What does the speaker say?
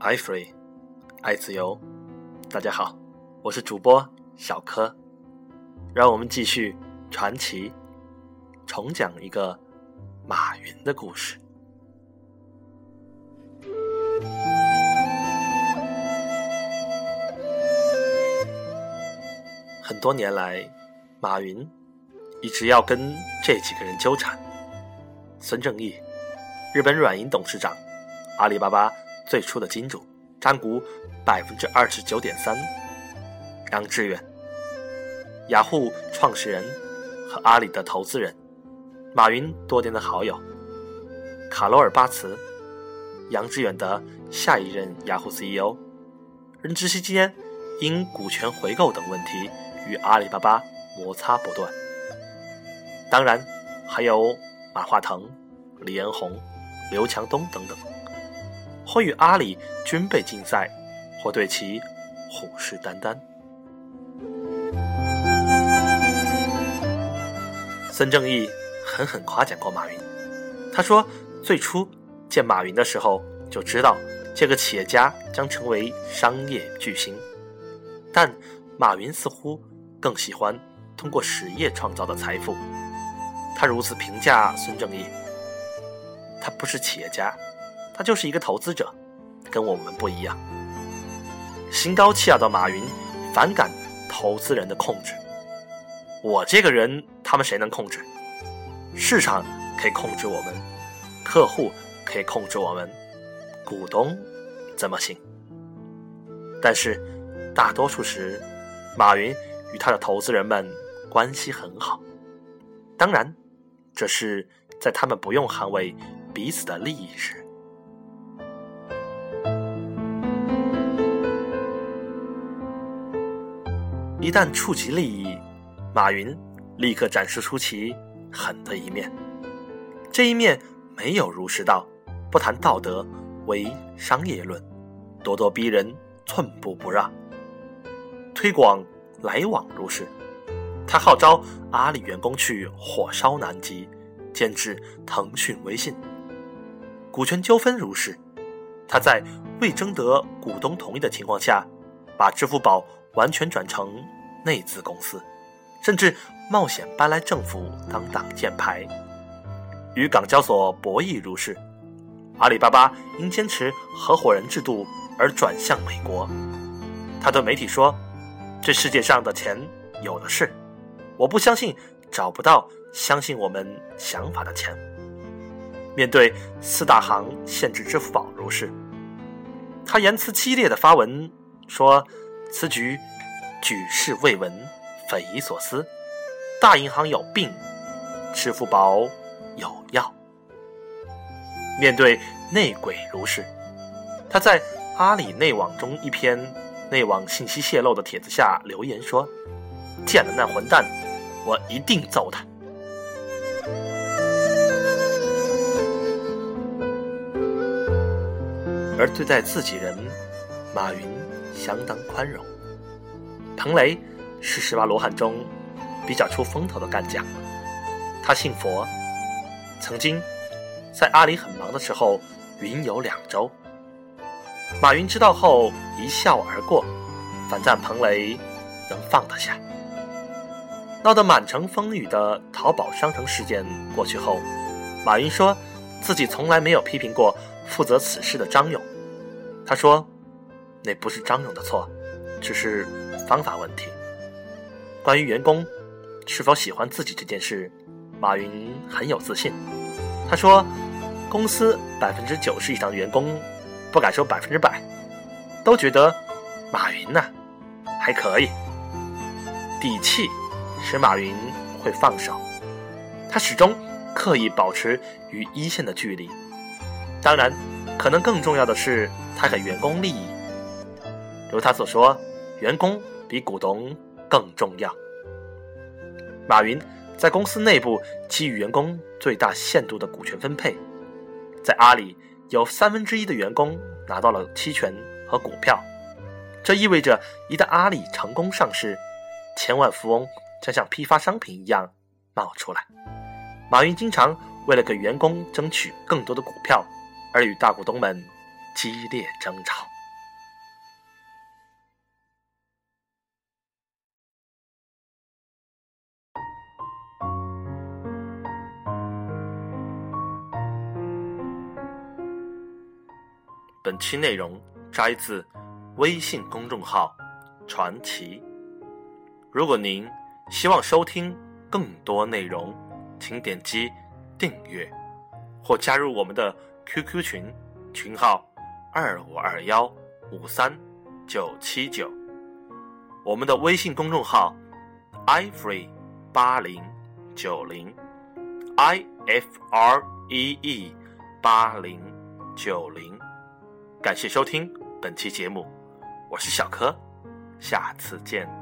爱 free，爱自由。大家好，我是主播小柯，让我们继续传奇，重讲一个马云的故事。很多年来，马云一直要跟这几个人纠缠：孙正义，日本软银董事长，阿里巴巴。最初的金主占股百分之二十九点三，杨致远，雅虎创始人和阿里的投资人，马云多年的好友，卡罗尔巴茨，杨致远的下一任雅虎 CEO，任职期间因股权回购等问题与阿里巴巴摩擦不断。当然，还有马化腾、李彦宏、刘强东等等。或与阿里军备竞赛，或对其虎视眈眈。孙正义狠狠夸奖过马云，他说：“最初见马云的时候，就知道这个企业家将成为商业巨星。但马云似乎更喜欢通过实业创造的财富。”他如此评价孙正义：“他不是企业家。”他就是一个投资者，跟我们不一样。心高气傲的马云反感投资人的控制。我这个人，他们谁能控制？市场可以控制我们，客户可以控制我们，股东怎么行？但是大多数时，马云与他的投资人们关系很好。当然，这是在他们不用捍卫彼此的利益时。一旦触及利益，马云立刻展示出其狠的一面。这一面没有儒释道，不谈道德，为商业论，咄咄逼人，寸步不让，推广来往如是。他号召阿里员工去火烧南极，监制腾讯、微信。股权纠纷如是，他在未征得股东同意的情况下，把支付宝。完全转成内资公司，甚至冒险搬来政府当挡箭牌，与港交所博弈如是。阿里巴巴因坚持合伙人制度而转向美国。他对媒体说：“这世界上的钱有的是，我不相信找不到相信我们想法的钱。”面对四大行限制支付宝如是，他言辞激烈的发文说。此举举世未闻，匪夷所思。大银行有病，支付宝有药。面对内鬼如是，他在阿里内网中一篇内网信息泄露的帖子下留言说：“见了那混蛋，我一定揍他。”而对待自己人，马云。相当宽容。彭雷是十八罗汉中比较出风头的干将，他信佛，曾经在阿里很忙的时候云游两周。马云知道后一笑而过，反赞彭雷能放得下。闹得满城风雨的淘宝商城事件过去后，马云说自己从来没有批评过负责此事的张勇。他说。那不是张勇的错，只是方法问题。关于员工是否喜欢自己这件事，马云很有自信。他说：“公司百分之九十以上的员工，不敢说百分之百，都觉得马云呢还可以。底气使马云会放手，他始终刻意保持与一线的距离。当然，可能更重要的是，他给员工利益。”如他所说，员工比股东更重要。马云在公司内部给予员工最大限度的股权分配，在阿里有三分之一的员工拿到了期权和股票，这意味着一旦阿里成功上市，千万富翁将像批发商品一样冒出来。马云经常为了给员工争取更多的股票，而与大股东们激烈争吵。本期内容摘自微信公众号“传奇”。如果您希望收听更多内容，请点击订阅或加入我们的 QQ 群，群号二五二幺五三九七九。我们的微信公众号 ifree 八零九零 i f r e e 八零九零。感谢收听本期节目，我是小柯，下次见。